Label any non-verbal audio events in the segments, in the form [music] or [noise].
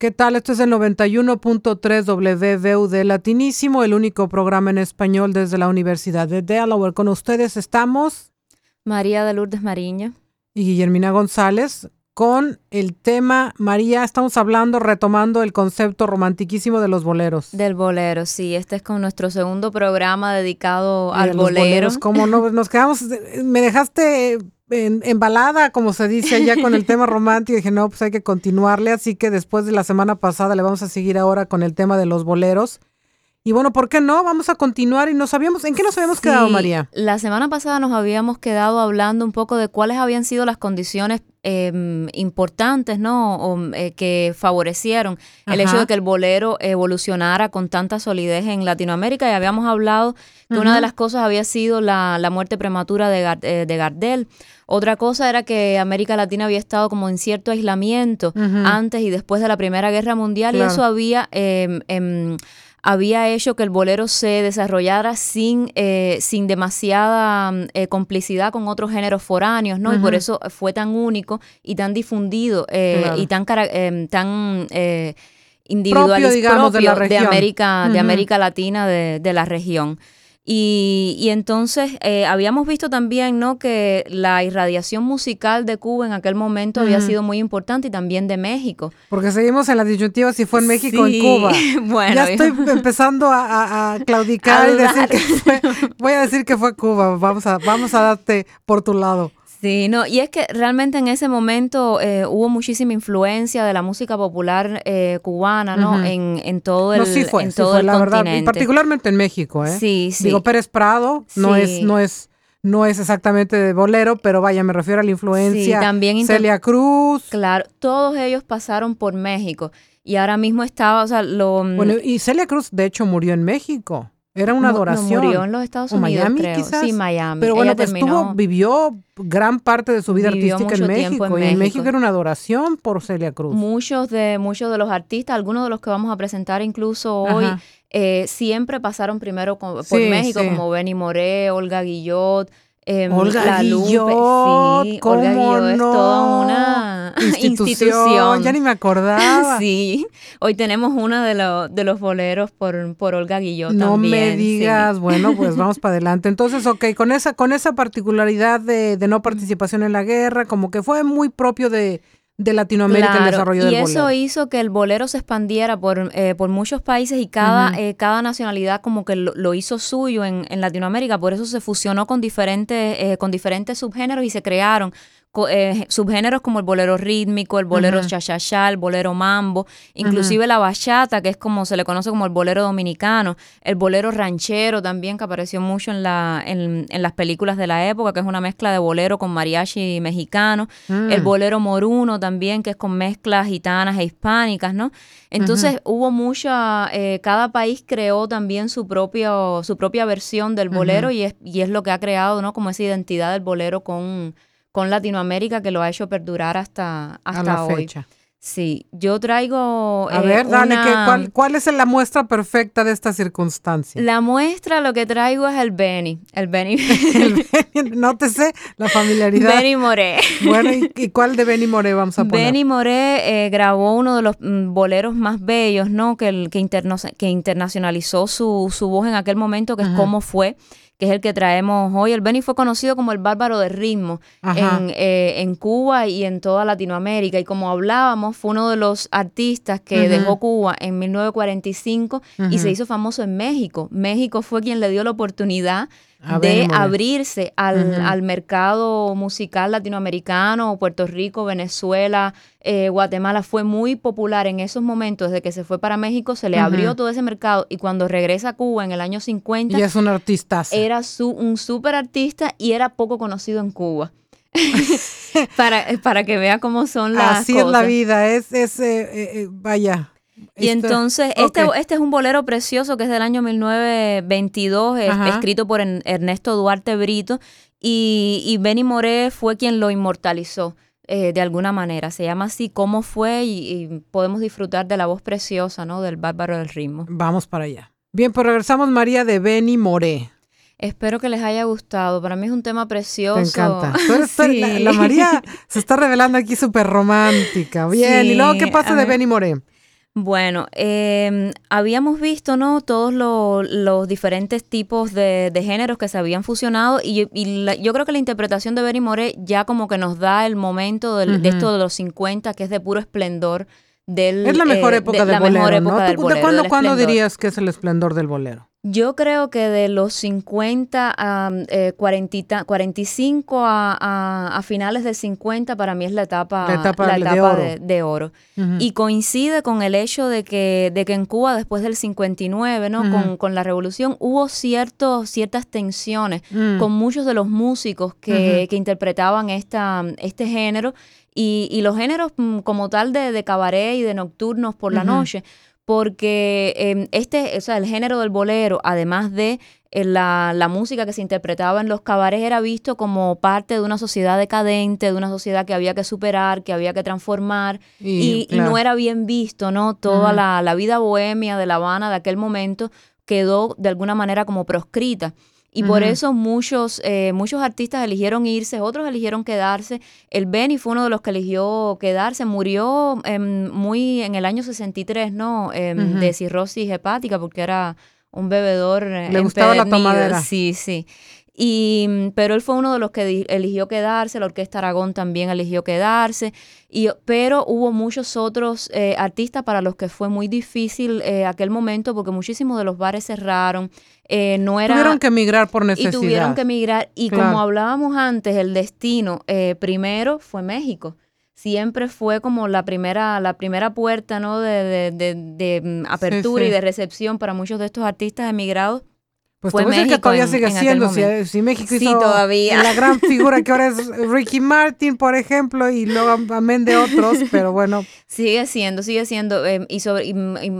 ¿Qué tal? Esto es el 91.3 WVUD Latinísimo, el único programa en español desde la Universidad de Delaware. Con ustedes estamos María de Lourdes Mariño y Guillermina González con el tema, María, estamos hablando, retomando el concepto romantiquísimo de los boleros. Del bolero, sí. Este es con nuestro segundo programa dedicado al bolero. Como no, [laughs] nos quedamos, me dejaste en, embalada, como se dice allá con el tema [laughs] romántico, dije, no, pues hay que continuarle, así que después de la semana pasada le vamos a seguir ahora con el tema de los boleros. Y bueno, ¿por qué no? Vamos a continuar y nos habíamos, ¿en qué nos habíamos quedado, María? La semana pasada nos habíamos quedado hablando un poco de cuáles habían sido las condiciones em, importantes, ¿no? O, eh, que favorecieron el hecho de que el bolero evolucionara con tanta solidez en Latinoamérica y habíamos hablado que una de las cosas había sido la, muerte prematura de, eh, de Gardel. Otra cosa era que América Latina había estado como en cierto aislamiento antes y después de la Primera Guerra Mundial y eso había... Eh, había hecho que el bolero se desarrollara sin, eh, sin demasiada eh, complicidad con otros géneros foráneos, ¿no? Y por eso fue tan único y tan difundido eh, y tan, tan individual propio, de, América, de América Latina, de, de la región. Y, entonces eh, habíamos visto también ¿no? que la irradiación musical de Cuba en aquel momento había sido muy importante y también de México. Porque seguimos en la disyuntiva si fue en México o en Cuba. [laughs] bueno, ya estoy [laughs] empezando a, claudicar y decir que fue, voy a decir que fue Cuba. Vamos a, vamos a darte por tu lado. Sí, no, y es que realmente en ese momento eh, hubo muchísima influencia de la música popular eh, cubana, ¿no? en, en, todo el, sí fue, en todo el la verdad, y particularmente en México, ¿eh? Sí, sí. Digo, Pérez Prado no es, no es, no es exactamente de bolero, pero vaya, me refiero a la influencia. Sí, también Celia Cruz. Claro, todos ellos pasaron por México y ahora mismo estaba, o sea, lo. Bueno, y Celia Cruz de hecho murió en México. Era una adoración. murió en los Estados Unidos, Miami, quizás. Sí, Miami. Pero bueno, pues estuvo, vivió gran parte de su vida artística en México, y en México era una adoración por Celia Cruz. Muchos de, muchos de los artistas, algunos de los que vamos a presentar incluso hoy, eh, siempre pasaron primero por México, como Benny Moré, Olga Guillot, eh, Olga la Guillot, sí, Olga Guillot es toda una [laughs] institución. Ya ni me acordaba. [laughs] sí, hoy tenemos uno de, de los boleros por, por Olga Guillot no me digas, bueno, pues vamos para adelante. Entonces, ok, con esa, con esa particularidad de, de no participación en la guerra, como que fue muy propio de de Latinoamérica el desarrollo del bolero. Y eso hizo que el bolero se expandiera por, eh, por muchos países y cada, eh, cada nacionalidad como que lo, hizo suyo en, en, Latinoamérica. Por eso se fusionó con diferentes, eh, con diferentes subgéneros y se crearon eh, subgéneros como el bolero rítmico, el bolero cha-cha-cha, el bolero mambo, inclusive la bachata, que es como se le conoce como el bolero dominicano, el bolero ranchero también, que apareció mucho en, la, en, las películas de la época, que es una mezcla de bolero con mariachi mexicano, el mm. bolero moruno también, que es con mezclas gitanas e hispánicas, ¿no? Entonces hubo mucha, eh, cada país creó también su, propio, su propia versión del bolero y, es, y es lo que ha creado, ¿no? Como esa identidad del bolero con con Latinoamérica que lo ha hecho perdurar hasta, hasta la hoy. Fecha. Sí, yo traigo. A ver, eh, dale, ¿cuál, es la muestra perfecta de esta circunstancia? La muestra, lo que traigo es el Benny. El Benny. [laughs] el Benny nótese la familiaridad. Benny Moré. Bueno, ¿y, cuál de Benny Moré vamos a poner? Benny Moré eh, grabó uno de los mm, boleros más bellos, ¿no? Que, el, que, que internacionalizó su, su voz en aquel momento, que es Cómo Fue que es el que traemos hoy. El Benny fue conocido como el bárbaro de ritmo en, eh, en, Cuba y en toda Latinoamérica. Y como hablábamos, fue uno de los artistas que dejó Cuba en 1945 y se hizo famoso en México. México fue quien le dio la oportunidad de abrirse al, mercado musical latinoamericano, Puerto Rico, Venezuela, eh, Guatemala. Fue muy popular en esos momentos, desde que se fue para México, se le abrió todo ese mercado y cuando regresa a Cuba en el año 50... Y es un artista. Era su, un súper artista y era poco conocido en Cuba. [laughs] para, para que vea cómo son las Así es la vida, es, es eh, eh, vaya, y entonces, este, este es un bolero precioso que es del año 1922, escrito por Ernesto Duarte Brito, y, y Benny Moré fue quien lo inmortalizó. Eh, de alguna manera. Se llama así cómo fue y, podemos disfrutar de la voz preciosa, ¿no? Del bárbaro del ritmo. Vamos para allá. Bien, pues regresamos María de Benny Moré. Espero que les haya gustado. Para mí es un tema precioso. Me encanta. [laughs] la, María se está revelando aquí súper romántica. Bien. ¿Y luego qué pasa de Benny Moré? Bueno, em, habíamos visto, ¿no? Todos los diferentes tipos de, géneros que se habían fusionado y, yo creo que la interpretación de Benny Moré ya como que nos da el momento de esto de los 50, que es de puro esplendor del... Es la mejor eh, época del bolero, ¿no? ¿De cuándo, cuándo dirías que es el esplendor del bolero? Yo creo que de los 50 a 45 eh, a, a, finales de 50 para mí es la etapa, la etapa, de oro. Y coincide con el hecho de que, de que en Cuba después del 59, ¿no? con, con, la revolución, hubo ciertos, ciertas tensiones con muchos de los músicos que, que interpretaban esta, este género. Y, y, los géneros mm, como tal de, de cabaret y de nocturnos por la noche porque em, este, o sea, el género del bolero, además de eh, la, la, música que se interpretaba en los cabarets, era visto como parte de una sociedad decadente, de una sociedad que había que superar, que había que transformar, y, no era bien visto, ¿no? Toda la, la vida bohemia de La Habana de aquel momento quedó de alguna manera como proscrita. Y por eso muchos, eh, muchos artistas eligieron irse, otros eligieron quedarse. El Benny fue uno de los que eligió quedarse. Murió muy en el año 63, ¿no? Em, de cirrosis hepática porque era un bebedor. Eh, Le gustaba la tomadera. Sí, sí. Y, mm, pero él fue uno de los que eligió quedarse, la Orquesta Aragón también eligió quedarse, y, pero hubo muchos otros eh, artistas para los que fue muy difícil eh, aquel momento porque muchísimos de los bares cerraron. Eh, no era, tuvieron que emigrar por necesidad. Y tuvieron que emigrar. Y como hablábamos antes, el destino primero fue México siempre fue como la primera, la primera puerta ¿no? de, de, de, mm, apertura y de recepción para muchos de estos artistas emigrados pues fue México que todavía sigue siendo, si, México hizo todavía. la gran [laughs] figura que ahora es Ricky Martin, por ejemplo, y luego amén de otros, pero bueno. [laughs] Sigue siendo, sigue siendo, em, y, sobre,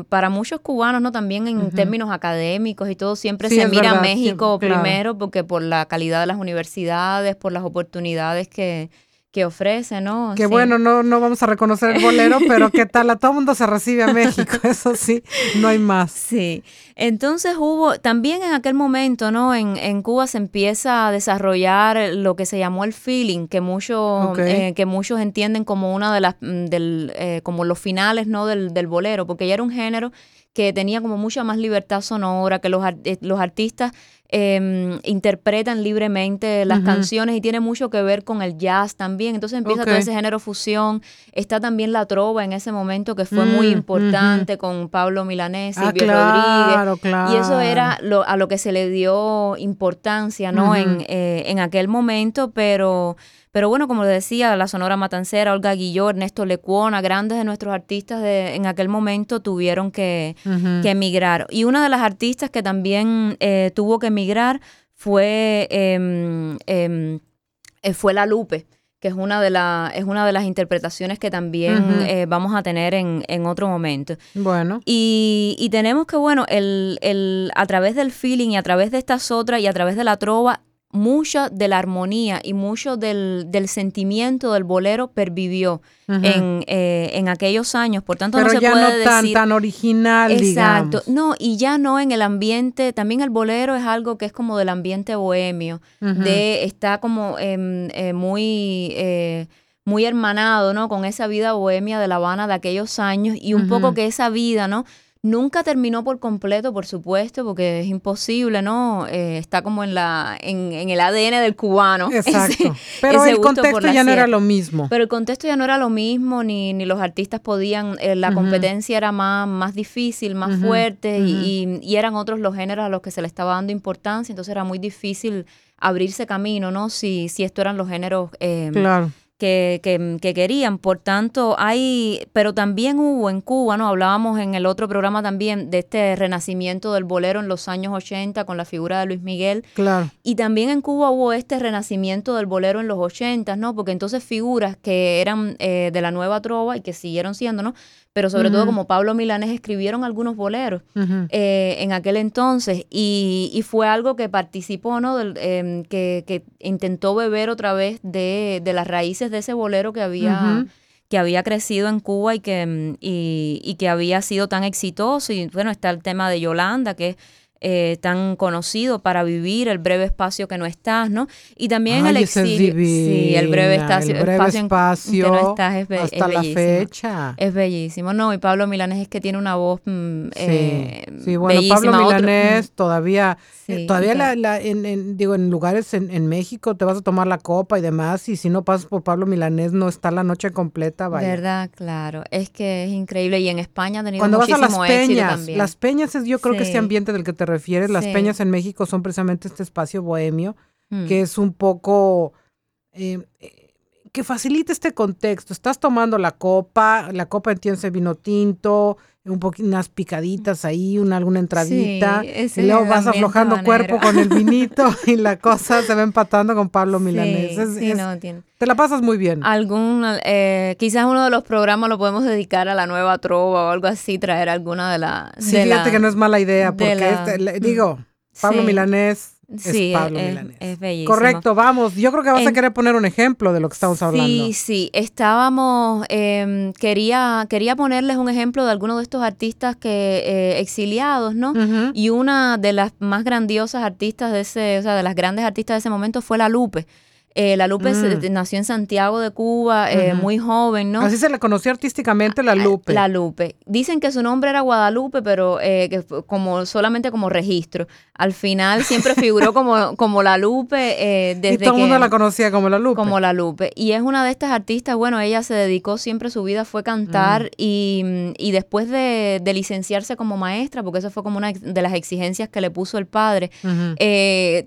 para muchos cubanos, ¿no? También en términos académicos y todo, siempre se mira a México primero, porque por la calidad de las universidades, por las oportunidades que, que ofrece, ¿no? Que bueno, no, no vamos a reconocer el bolero, [laughs] pero qué tal, a todo mundo se recibe a México, [laughs] eso sí, no hay más. Sí, entonces hubo, también en aquel momento, ¿no? En, en Cuba se empieza a desarrollar lo que se llamó el feeling, que, mucho, eh, que muchos entienden como una de las, mm, del, eh, como los finales, ¿no? Del, del bolero, porque ya era un género que tenía como mucha más libertad sonora, que los, eh, los artistas Em, interpretan libremente las canciones y tiene mucho que ver con el jazz también. Entonces empieza todo ese género fusión. Está también la trova en ese momento que fue muy mm, importante con Pablo Milanés, y ah, Rodríguez. Y eso era a lo que se le dio importancia, ¿no? en, eh, en aquel momento, pero pero bueno, como decía, la Sonora Matancera, Olga Guilló, Ernesto Lecuona, grandes de nuestros artistas de, en aquel momento tuvieron que, emigrar. Y una de las artistas que también eh, tuvo que emigrar fue, em, em, eh, fue La Lupe que es una de, la, es una de las interpretaciones que también eh, vamos a tener en, en, otro momento. Bueno. Y, y tenemos que, bueno, el, el, a través del feeling y a través de estas otras y a través de la trova, mucha de la armonía y mucho del, del sentimiento del bolero pervivió en, eh, en, aquellos años. Por tanto, no se ya puede no tan, tan original, Exacto. No, y ya no en el ambiente, también el bolero es algo que es como del ambiente bohemio, de está como em, eh, muy... Eh, muy hermanado, ¿no? Con esa vida bohemia de La Habana de aquellos años y un poco que esa vida, ¿no? Nunca terminó por completo, por supuesto, porque es imposible, ¿no? Eh, está como en la en, el ADN del cubano. [laughs] Exacto. Pero el contexto ya no era lo mismo. Pero el contexto ya no era lo mismo, ni, ni los artistas podían, eh, la competencia era más, más difícil, más fuerte, y, y, eran otros los géneros a los que se le estaba dando importancia, entonces era muy difícil abrirse camino, ¿no? Si, si esto eran los géneros eh, claro que, que, querían. Por tanto, hay, pero también hubo en Cuba, ¿no? Hablábamos en el otro programa también de este renacimiento del bolero en los años 80 con la figura de Luis Miguel. Claro. Y también en Cuba hubo este renacimiento del bolero en los 80, ¿no? Porque entonces figuras que eran eh, de la nueva trova y que siguieron siendo, ¿no? Pero sobre todo como Pablo Milanes escribieron algunos boleros eh, en aquel entonces y, fue algo que participó, ¿no? Em, que, intentó beber otra vez de, las raíces de ese bolero que había... que había crecido en Cuba y que, y, que había sido tan exitoso. Y bueno, está el tema de Yolanda, que es eh, tan conocido para vivir el breve espacio que no estás, ¿no? Y también el exilio. sí, el breve, espacio, el breve espacio, que no estás es, hasta la fecha. Es bellísimo. No, y Pablo Milanés es que tiene una voz mm, sí, eh, sí, bueno, Pablo Milanés mm, todavía, eh, todavía la, en, digo, en lugares en, en, México te vas a tomar la copa y demás, y si no pasas por Pablo Milanés no está la noche completa, vaya. Verdad, claro. Es que es increíble. Y en España ha tenido Cuando vas a las peñas, las peñas es yo creo que este ambiente del que te refieres, las peñas en México son precisamente este espacio bohemio, mm. que es un poco... Eh, que facilita este contexto. Estás tomando la copa, la copa entiende vino tinto, un poquito unas picaditas ahí, una, alguna entradita, y luego vas aflojando cuerpo con el [laughs] vinito y la cosa se va empatando con Pablo Milanés. Te la pasas muy bien. Algún, eh, quizás uno de los programas lo podemos dedicar a la nueva trova o algo así, traer alguna de las... Sí, fíjate que no es mala idea, porque este, digo, Pablo Milanés Sí, es, bellísimo. Correcto, vamos. Yo creo que vas a querer poner un ejemplo de lo que estamos hablando. Sí, sí. Estábamos, eh, quería, quería ponerles un ejemplo de algunos de estos artistas que eh, exiliados, ¿no? Y una de las más grandiosas artistas de ese, o sea, de las grandes artistas de ese momento fue La Lupe. Eh, la Lupe mm. nació en Santiago de Cuba, eh, muy joven, ¿no? Así se le conoció artísticamente La Lupe. La Lupe. Dicen que su nombre era Guadalupe, pero eh, que como solamente como registro. Al final siempre [laughs] figuró como, como La Lupe. desde y todo el mundo la conocía como La Lupe. Como La Lupe. Y es una de estas artistas, bueno, ella se dedicó siempre, su vida fue cantar mm. y, y, después de, licenciarse como maestra, porque eso fue como una de las exigencias que le puso el padre,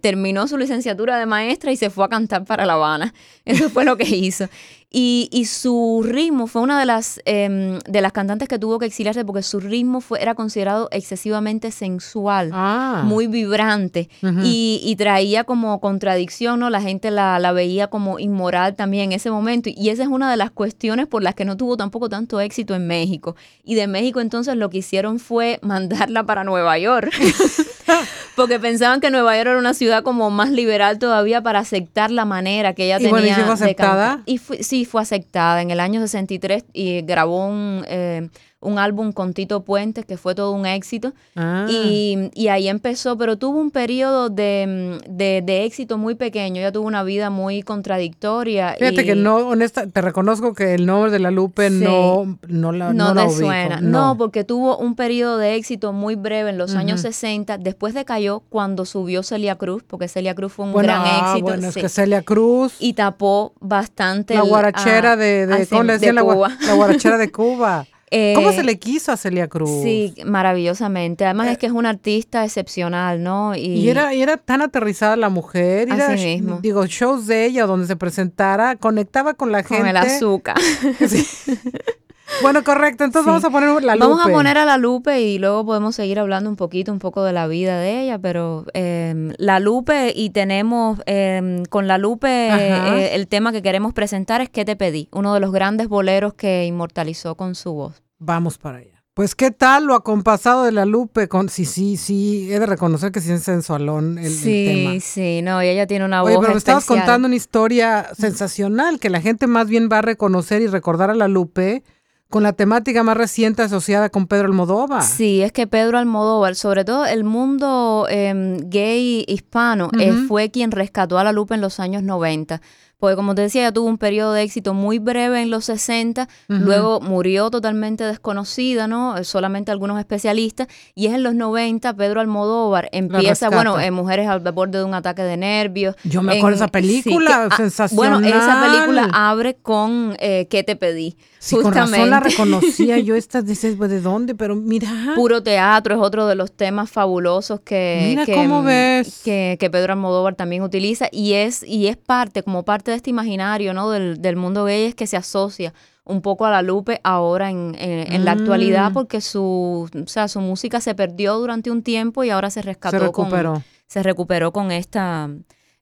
terminó su licenciatura de maestra y se fue a cantar para La Habana. Eso fue lo que hizo. Y, y, su ritmo fue una de las, em, de las cantantes que tuvo que exiliarse porque su ritmo fue, era considerado excesivamente sensual, ah. muy vibrante y, y, traía como contradicción, ¿no? La gente la, la, veía como inmoral también en ese momento y esa es una de las cuestiones por las que no tuvo tampoco tanto éxito en México. Y de México entonces lo que hicieron fue mandarla para Nueva York. [laughs] porque pensaban que Nueva York era una ciudad como más liberal todavía para aceptar la manera que ella tenía ¿y fue aceptada? Y sí, fue aceptada en el año 63 y grabó un, eh, un álbum con Tito Puentes que fue todo un éxito. Ah. Y, y, ahí empezó, pero tuvo un periodo de, de, éxito muy pequeño. Ella tuvo una vida muy contradictoria. Fíjate que no, honesta, te reconozco que el nombre de la Lupe no, no la No, no te suena. No. porque tuvo un periodo de éxito muy breve en los años 60. Después decayó cuando subió Celia Cruz, porque Celia Cruz fue un gran ah, éxito. Bueno, es que Celia Cruz. Y tapó bastante. La guarachera de, de, ¿cómo le decían? La, la guarachera de [laughs] Cuba. ¿Cómo se eh, le quiso a Celia Cruz? Sí, maravillosamente. Además es que es una artista excepcional, ¿no? Y, era, era tan aterrizada la mujer. Así mismo. Digo, shows de ella donde se presentara, conectaba con la gente. Con el azúcar. [laughs] [laughs] Bueno, correcto. Entonces vamos a poner la lupe. Vamos a poner a la lupe y luego podemos seguir hablando un poquito, un poco de la vida de ella, pero em, la lupe y tenemos em, con la lupe eh, el tema que queremos presentar es ¿Qué te pedí? Uno de los grandes boleros que inmortalizó con su voz. Vamos para allá. Pues qué tal lo acompasado de la Lupe con sí sí sí he de reconocer que sí es sensualón el, sí, el tema. Sí, sí, no, ella tiene una Oye, voz pero me estabas contando una historia sensacional que la gente más bien va a reconocer y recordar a la Lupe con la temática más reciente asociada con Pedro Almodóvar. Sí, es que Pedro Almodóvar, sobre todo el mundo em, gay hispano, eh, fue quien rescató a la lupa en los años 90 porque como te decía, ella tuvo un periodo de éxito muy breve en los 60, luego murió totalmente desconocida, ¿no? Eh, solamente algunos especialistas, y es en los 90 Pedro Almodóvar empieza, bueno, en Mujeres al borde de un ataque de nervios. Yo me acuerdo de esa película, sensacional. Bueno, esa película abre con eh, ¿Qué te pedí? Sí, Justamente. con razón la reconocía [laughs] yo, estas dices, pues, ¿de dónde? Pero mira. Puro teatro es otro de los temas fabulosos que, mira cómo ves. que, que Pedro Almodóvar también utiliza, y es, y es parte, como parte de este imaginario ¿no? del, del mundo gay es que se asocia un poco a la Lupe ahora en, en, la actualidad mm. porque su, o sea, su música se perdió durante un tiempo y ahora se rescató. Se recuperó. Con, se recuperó con esta...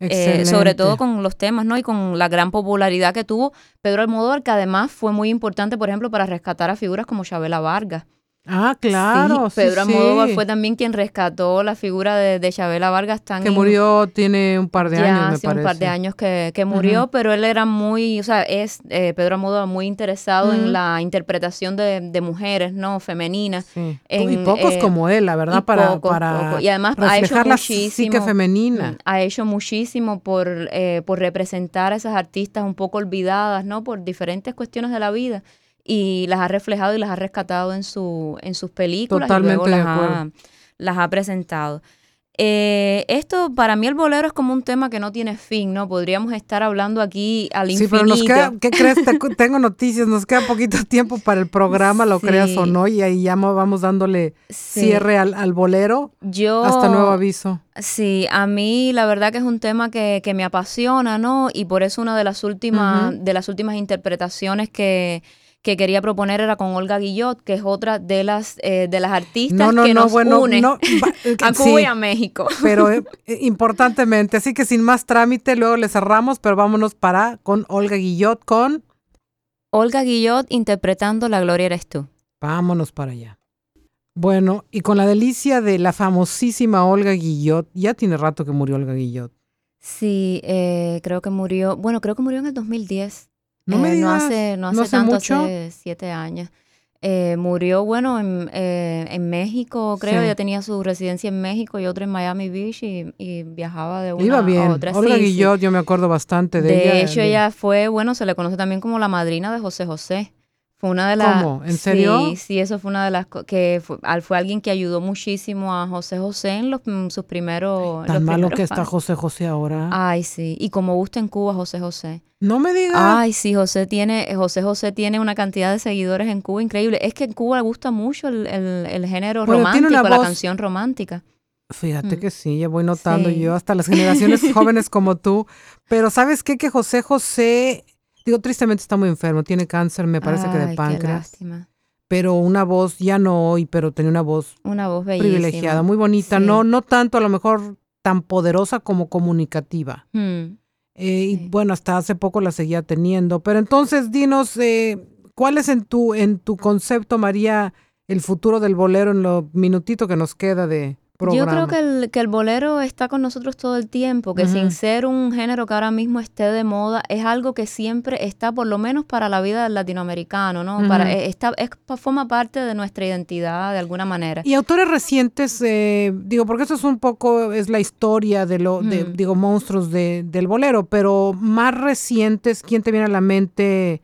Eh, sobre todo con los temas, ¿no? Y con la gran popularidad que tuvo Pedro Almodóvar, que además fue muy importante, por ejemplo, para rescatar a figuras como Chabela Vargas. Ah, claro. Sí, Pedro Almodóvar fue también quien rescató la figura de, de Chabela Vargas tan Que murió, tiene un par de años, me hace parece. un par de años que, que murió, pero él era muy, o sea, es eh, Pedro Almodóvar muy interesado en la interpretación de, de mujeres, ¿no? Femeninas. Sí. En, y pocos eh, como él, la verdad, y para, para pocos. Y además ha hecho muchísimo, psique femenina. ha hecho muchísimo por, eh, por representar a esas artistas un poco olvidadas, ¿no? Por diferentes cuestiones de la vida y las ha reflejado y las ha rescatado en, su, en sus películas Totalmente y luego de las ha, acuerdo. las ha presentado. Eh, esto, para mí el bolero es como un tema que no tiene fin, ¿no? Podríamos estar hablando aquí al Sí, infinito. pero nos queda, ¿qué crees? Te- [laughs] tengo noticias, nos queda poquito tiempo para el programa, lo Sí. creas o no, y ahí ya mo- vamos dándole Sí. cierre al, al bolero Yo, hasta nuevo aviso. Sí, a mí la verdad que es un tema que, que me apasiona, ¿no? Y por eso una de las últimas, de las últimas interpretaciones que, que quería proponer era con Olga Guillot, que es otra de las, eh, de las artistas No, no, que no, nos bueno, une va- [laughs] eh, a sí, Cuba y a México. pero eh, [laughs] eh, importantemente, así que sin más trámite, luego le cerramos, pero vámonos para con Olga Guillot con Olga Guillot interpretando La Gloria eres tú. Vámonos para allá. Bueno, y con la delicia de la famosísima Olga Guillot, ya tiene rato que murió Olga Guillot. Sí, eh, creo que murió, bueno, creo que murió en el 2010. No me Eh, digas, no hace, no hace, ¿no hace tanto, mucho? hace siete años. Eh, murió, bueno, en, eh, en México, creo, Sí. ya tenía su residencia en México y otra en Miami Beach y, y viajaba de una Iba a bien. otra. Olga Sí, sí. Guillot, yo me acuerdo bastante de, De, ella. hecho, ella fue, bueno, se le conoce también como la madrina de José José. Fue una de las... ¿Cómo? ¿En serio? Sí, sí, eso fue una de las... que fue, al- fue alguien que ayudó muchísimo a José José en los, mm, sus primeros... Tan los malo primeros que está. José José ahora. Ay, sí. Y como gusta en Cuba, José José. no me digas. Ay, sí, José tiene, José José tiene una cantidad de seguidores en Cuba increíble. Es que en Cuba le gusta mucho el, el- el género romántico, la voz- canción romántica. Fíjate Mm. que sí, ya voy notando Sí. yo hasta las generaciones [laughs] jóvenes como tú. Pero ¿sabes qué? Que José José, digo, tristemente está muy enfermo, tiene cáncer, me parece que de qué páncreas. lástima. Pero una voz, ya no hoy, pero tenía una voz Una voz bellísima. privilegiada, muy bonita. Sí. No, no tanto a lo mejor tan poderosa como comunicativa. Mm. Eh, Y bueno, hasta hace poco la seguía teniendo. Pero entonces, dinos, eh, ¿cuál es en tu, en tu concepto, María, el futuro del bolero en lo minutito que nos queda de programa? Yo creo que el, que el bolero está con nosotros todo el tiempo, que sin ser un género que ahora mismo esté de moda, es algo que siempre está, por lo menos para la vida del latinoamericano, ¿no? Para, eh, está, es, forma parte de nuestra identidad de alguna manera. Y autores recientes, eh, digo, porque eso es un poco, es la historia de lo, de, digo, monstruos de, del bolero, pero más recientes, ¿quién te viene a la mente?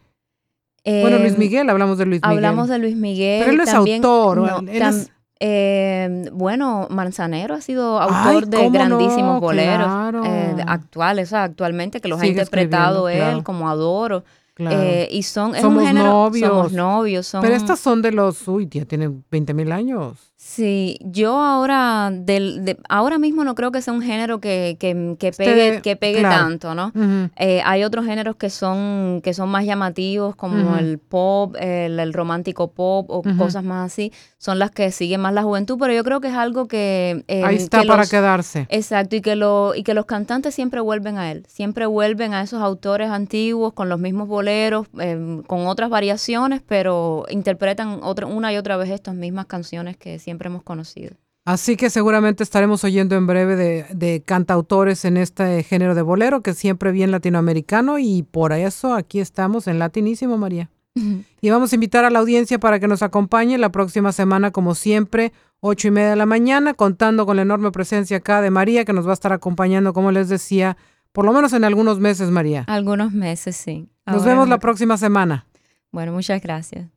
bueno, Luis Em, Miguel, hablamos de Luis Miguel. Hablamos de Luis Miguel. Pero él no es también- autor, no, él tam- es- eh, bueno, Manzanero ha sido Ay, autor de no, grandísimos boleros claro. eh, actuales, o sea, actualmente que los Sigue ha interpretado él claro. como adoro. Claro. eh, y son, es Somos un género, novios. somos novios, son, pero estas son de los, uy, ya tienen 20 mil años. Sí, yo ahora, del, de- ahora mismo no creo que sea un género que, que, que pegue, que pegue claro. tanto, ¿no? Eh, hay otros géneros que son, que son más llamativos, como el pop, el, el romántico pop o cosas más así. Son las que siguen más la juventud, pero yo creo que es algo que... eh, Ahí está que para los- quedarse. Exacto, y que, lo, y que los cantantes siempre vuelven a él, siempre vuelven a esos autores antiguos con los mismos boleros, eh, con otras variaciones, pero interpretan otra, una y otra vez estas mismas canciones que siempre hemos conocido. Así que seguramente estaremos oyendo en breve de, de cantautores en este género de bolero, que siempre bien latinoamericano, y por eso aquí estamos en Latinísimo, María. [laughs] Y vamos a invitar a la audiencia para que nos acompañe la próxima semana, como siempre, ocho y media de la mañana, contando con la enorme presencia acá de María, que nos va a estar acompañando, como les decía, por lo menos en algunos meses, María. Algunos meses, sí. Nos Ahora vemos la próxima semana. Bueno, muchas gracias.